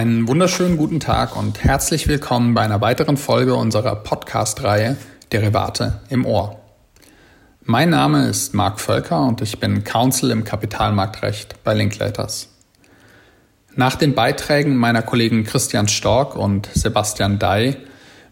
Einen wunderschönen guten Tag und herzlich willkommen bei einer weiteren Folge unserer Podcast-Reihe Derivate im Ohr. Mein Name ist Marc Völker und ich bin Counsel im Kapitalmarktrecht bei Linklaters. Nach den Beiträgen meiner Kollegen Christian Stork und Sebastian Dey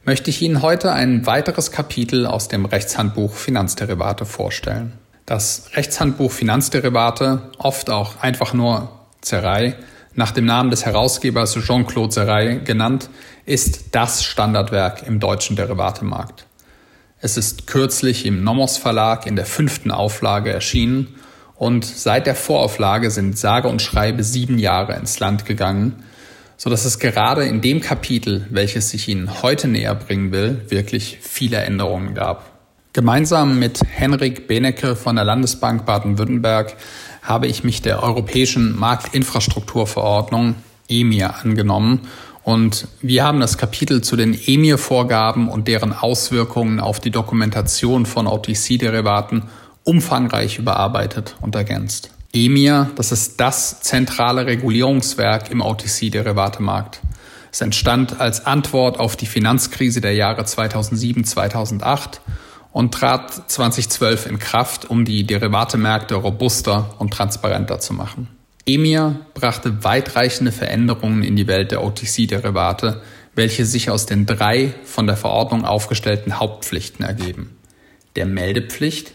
möchte ich Ihnen heute ein weiteres Kapitel aus dem Rechtshandbuch Finanzderivate vorstellen. Das Rechtshandbuch Finanzderivate, oft auch einfach nur Zerei, nach dem Namen des Herausgebers Jean-Claude Serray genannt, ist das Standardwerk im deutschen Derivatemarkt. Es ist kürzlich im Nomos Verlag in der fünften Auflage erschienen und seit der Vorauflage sind sage und schreibe sieben Jahre ins Land gegangen, so dass es gerade in dem Kapitel, welches ich Ihnen heute näher bringen will, wirklich viele Änderungen gab. Gemeinsam mit Henrik Benecke von der Landesbank Baden-Württemberg habe ich mich der Europäischen Marktinfrastrukturverordnung EMIR angenommen und wir haben das Kapitel zu den EMIR-Vorgaben und deren Auswirkungen auf die Dokumentation von OTC-Derivaten umfangreich überarbeitet und ergänzt. EMIR, das ist das zentrale Regulierungswerk im OTC-Derivatemarkt. Es entstand als Antwort auf die Finanzkrise der Jahre 2007-2008 und trat 2012 in Kraft, um die Derivatemärkte robuster und transparenter zu machen. EMIR brachte weitreichende Veränderungen in die Welt der OTC-Derivate, welche sich aus den drei von der Verordnung aufgestellten Hauptpflichten ergeben. Der Meldepflicht,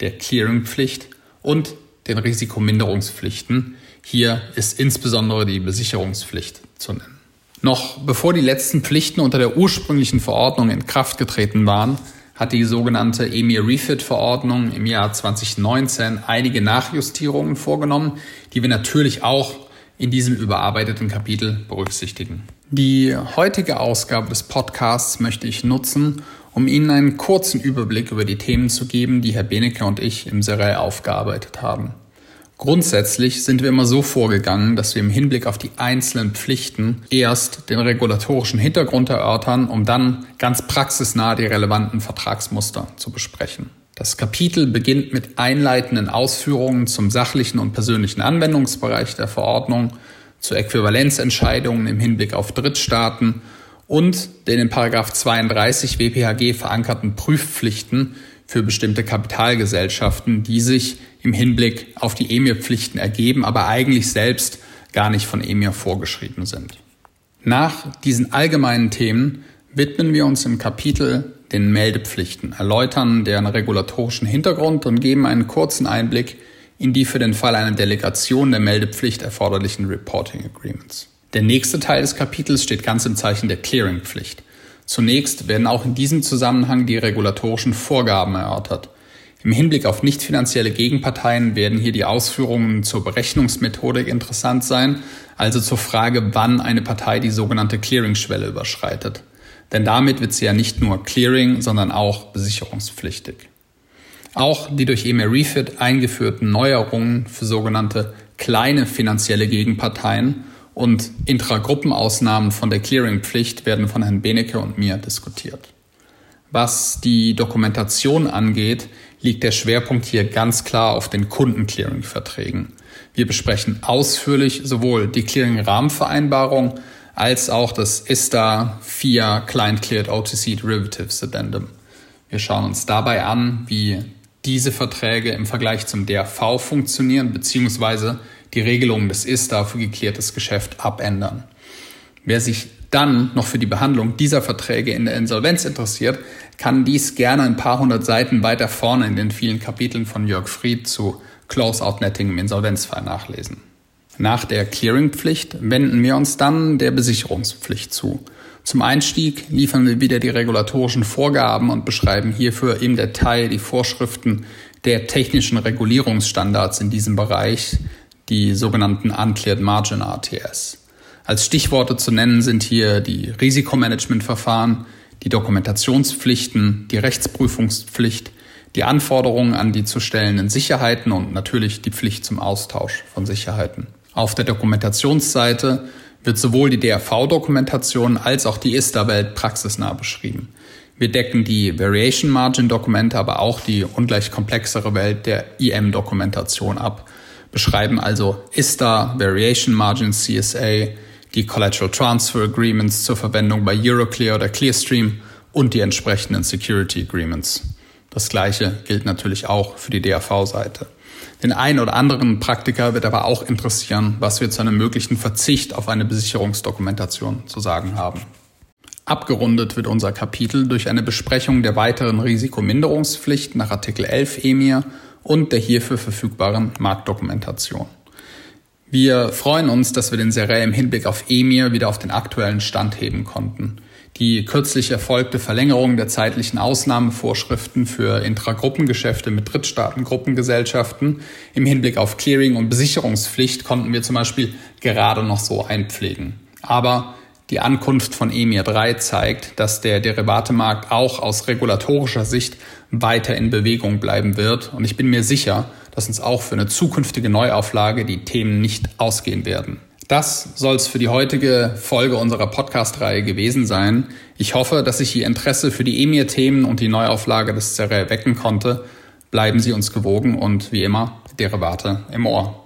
der Clearingpflicht und den Risikominderungspflichten. Hier ist insbesondere die Besicherungspflicht zu nennen. Noch bevor die letzten Pflichten unter der ursprünglichen Verordnung in Kraft getreten waren, hat die sogenannte EMIR Refit Verordnung im Jahr 2019 einige Nachjustierungen vorgenommen, die wir natürlich auch in diesem überarbeiteten Kapitel berücksichtigen. Die heutige Ausgabe des Podcasts möchte ich nutzen, um Ihnen einen kurzen Überblick über die Themen zu geben, die Herr Benecke und ich im Serei aufgearbeitet haben. Grundsätzlich sind wir immer so vorgegangen, dass wir im Hinblick auf die einzelnen Pflichten erst den regulatorischen Hintergrund erörtern, um dann ganz praxisnah die relevanten Vertragsmuster zu besprechen. Das Kapitel beginnt mit einleitenden Ausführungen zum sachlichen und persönlichen Anwendungsbereich der Verordnung, zu Äquivalenzentscheidungen im Hinblick auf Drittstaaten und den in 32 WPHG verankerten Prüfpflichten für bestimmte Kapitalgesellschaften, die sich im Hinblick auf die EMIR-Pflichten ergeben, aber eigentlich selbst gar nicht von EMIR vorgeschrieben sind. Nach diesen allgemeinen Themen widmen wir uns im Kapitel den Meldepflichten, erläutern deren regulatorischen Hintergrund und geben einen kurzen Einblick in die für den Fall einer Delegation der Meldepflicht erforderlichen Reporting Agreements. Der nächste Teil des Kapitels steht ganz im Zeichen der Clearingpflicht. Zunächst werden auch in diesem Zusammenhang die regulatorischen Vorgaben erörtert. Im Hinblick auf nicht finanzielle Gegenparteien werden hier die Ausführungen zur Berechnungsmethodik interessant sein, also zur Frage, wann eine Partei die sogenannte Clearingschwelle überschreitet. Denn damit wird sie ja nicht nur Clearing, sondern auch besicherungspflichtig. Auch die durch EMIR Refit eingeführten Neuerungen für sogenannte kleine finanzielle Gegenparteien und Intragruppenausnahmen von der Clearingpflicht werden von Herrn Benecke und mir diskutiert. Was die Dokumentation angeht, liegt der Schwerpunkt hier ganz klar auf den Kundenclearing-Verträgen. Wir besprechen ausführlich sowohl die Clearing-Rahmenvereinbarung als auch das ISTA 4 Client Cleared OTC Derivatives Addendum. Wir schauen uns dabei an, wie diese Verträge im Vergleich zum DRV funktionieren, beziehungsweise die Regelungen des ISTA für geklärtes Geschäft abändern. Wer sich dann noch für die Behandlung dieser Verträge in der Insolvenz interessiert, kann dies gerne ein paar hundert Seiten weiter vorne in den vielen Kapiteln von Jörg Fried zu Close-out-Netting im Insolvenzfall nachlesen. Nach der Clearingpflicht wenden wir uns dann der Besicherungspflicht zu. Zum Einstieg liefern wir wieder die regulatorischen Vorgaben und beschreiben hierfür im Detail die Vorschriften der technischen Regulierungsstandards in diesem Bereich, die sogenannten Uncleared Margin RTS. Als Stichworte zu nennen sind hier die Risikomanagementverfahren, die Dokumentationspflichten, die Rechtsprüfungspflicht, die Anforderungen an die zu stellenden Sicherheiten und natürlich die Pflicht zum Austausch von Sicherheiten. Auf der Dokumentationsseite wird sowohl die DRV-Dokumentation als auch die ISTA-Welt praxisnah beschrieben. Wir decken die Variation Margin Dokumente, aber auch die ungleich komplexere Welt der IM-Dokumentation ab beschreiben also ISTA, Variation Margin CSA, die Collateral Transfer Agreements zur Verwendung bei Euroclear oder Clearstream und die entsprechenden Security Agreements. Das gleiche gilt natürlich auch für die DAV-Seite. Den einen oder anderen Praktiker wird aber auch interessieren, was wir zu einem möglichen Verzicht auf eine Besicherungsdokumentation zu sagen haben. Abgerundet wird unser Kapitel durch eine Besprechung der weiteren Risikominderungspflicht nach Artikel 11 EMIR und der hierfür verfügbaren Marktdokumentation. Wir freuen uns, dass wir den Serä im Hinblick auf EMIR wieder auf den aktuellen Stand heben konnten. Die kürzlich erfolgte Verlängerung der zeitlichen Ausnahmevorschriften für Intragruppengeschäfte mit Drittstaatengruppengesellschaften im Hinblick auf Clearing und Besicherungspflicht konnten wir zum Beispiel gerade noch so einpflegen. Aber die Ankunft von EMIR 3 zeigt, dass der Derivatemarkt auch aus regulatorischer Sicht weiter in Bewegung bleiben wird. Und ich bin mir sicher, dass uns auch für eine zukünftige Neuauflage die Themen nicht ausgehen werden. Das soll es für die heutige Folge unserer Podcast-Reihe gewesen sein. Ich hoffe, dass ich Ihr Interesse für die EMIR-Themen und die Neuauflage des CEREL wecken konnte. Bleiben Sie uns gewogen und wie immer, Derivate im Ohr.